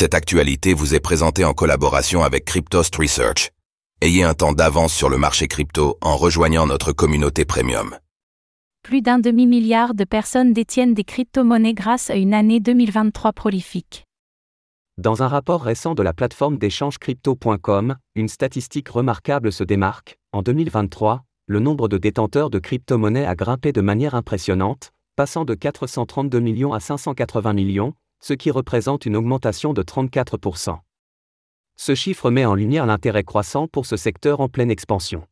Cette actualité vous est présentée en collaboration avec Cryptost Research. Ayez un temps d'avance sur le marché crypto en rejoignant notre communauté premium. Plus d'un demi-milliard de personnes détiennent des crypto-monnaies grâce à une année 2023 prolifique. Dans un rapport récent de la plateforme d'échange crypto.com, une statistique remarquable se démarque. En 2023, le nombre de détenteurs de crypto-monnaies a grimpé de manière impressionnante, passant de 432 millions à 580 millions, ce qui représente une augmentation de 34%. Ce chiffre met en lumière l'intérêt croissant pour ce secteur en pleine expansion.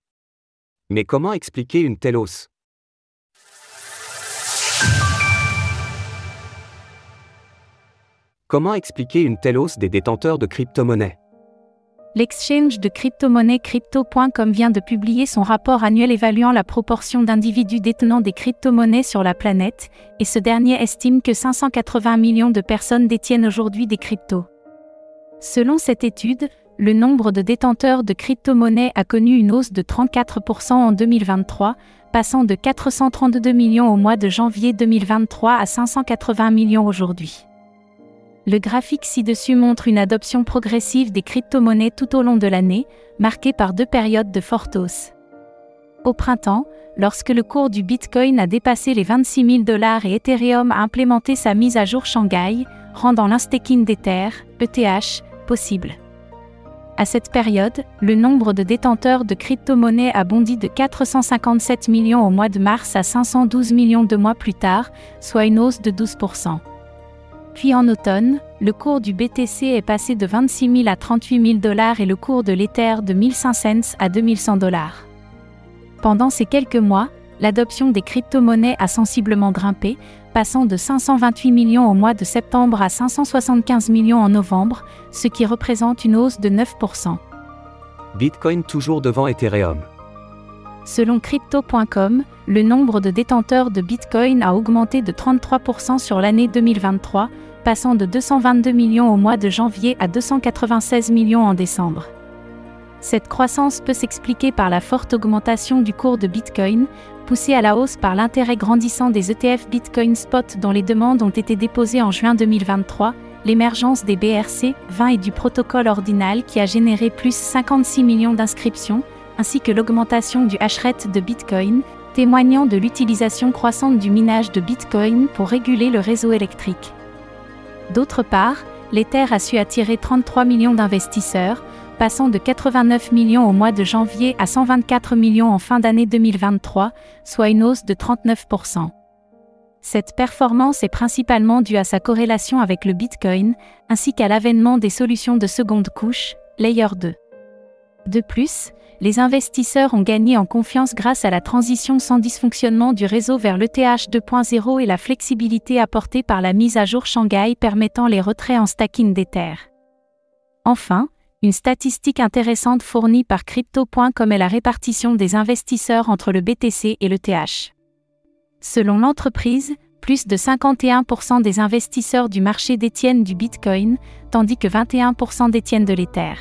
Mais comment expliquer une telle hausse? Comment expliquer une telle hausse des détenteurs de crypto-monnaies? L'exchange de crypto-monnaies Crypto.com vient de publier son rapport annuel évaluant la proportion d'individus détenant des crypto-monnaies sur la planète, et ce dernier estime que 580 millions de personnes détiennent aujourd'hui des cryptos. Selon cette étude, le nombre de détenteurs de crypto-monnaies a connu une hausse de 34% en 2023, passant de 432 millions au mois de janvier 2023 à 580 millions aujourd'hui. Le graphique ci-dessus montre une adoption progressive des crypto-monnaies tout au long de l'année, marquée par deux périodes de forte hausse. Au printemps, lorsque le cours du Bitcoin a dépassé les 26 000 dollars et Ethereum a implémenté sa mise à jour Shanghai, rendant l'instaking d'Ether, ETH, possible. À cette période, le nombre de détenteurs de crypto-monnaies a bondi de 457 millions au mois de mars à 512 millions deux mois plus tard, soit une hausse de 12%. Puis en automne, le cours du BTC est passé de 26 000 à 38 000 dollars et le cours de l'Ether de 1500 cents à 2100 dollars. Pendant ces quelques mois, l'adoption des crypto-monnaies a sensiblement grimpé, passant de 528 millions au mois de septembre à 575 millions en novembre, ce qui représente une hausse de 9%. Bitcoin toujours devant Ethereum. Selon crypto.com, le nombre de détenteurs de Bitcoin a augmenté de 33% sur l'année 2023, passant de 222 millions au mois de janvier à 296 millions en décembre. Cette croissance peut s'expliquer par la forte augmentation du cours de Bitcoin, poussée à la hausse par l'intérêt grandissant des ETF Bitcoin Spot dont les demandes ont été déposées en juin 2023, l'émergence des BRC 20 et du protocole ordinal qui a généré plus 56 millions d'inscriptions, ainsi que l'augmentation du hashrate de Bitcoin, témoignant de l'utilisation croissante du minage de Bitcoin pour réguler le réseau électrique. D'autre part, l'Ether a su attirer 33 millions d'investisseurs, passant de 89 millions au mois de janvier à 124 millions en fin d'année 2023, soit une hausse de 39%. Cette performance est principalement due à sa corrélation avec le Bitcoin, ainsi qu'à l'avènement des solutions de seconde couche, Layer 2. De plus, les investisseurs ont gagné en confiance grâce à la transition sans dysfonctionnement du réseau vers l'ETH 2.0 et la flexibilité apportée par la mise à jour Shanghai permettant les retraits en stacking d'Ether. Enfin, une statistique intéressante fournie par Crypto.com est la répartition des investisseurs entre le BTC et l'ETH. Selon l'entreprise, plus de 51% des investisseurs du marché détiennent du Bitcoin, tandis que 21% détiennent de l'Ether.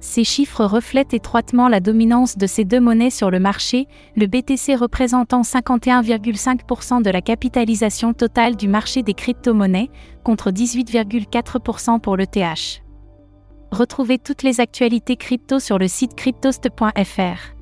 Ces chiffres reflètent étroitement la dominance de ces deux monnaies sur le marché, le BTC représentant 51,5% de la capitalisation totale du marché des crypto-monnaies, contre 18,4% pour le TH. Retrouvez toutes les actualités crypto sur le site cryptost.fr.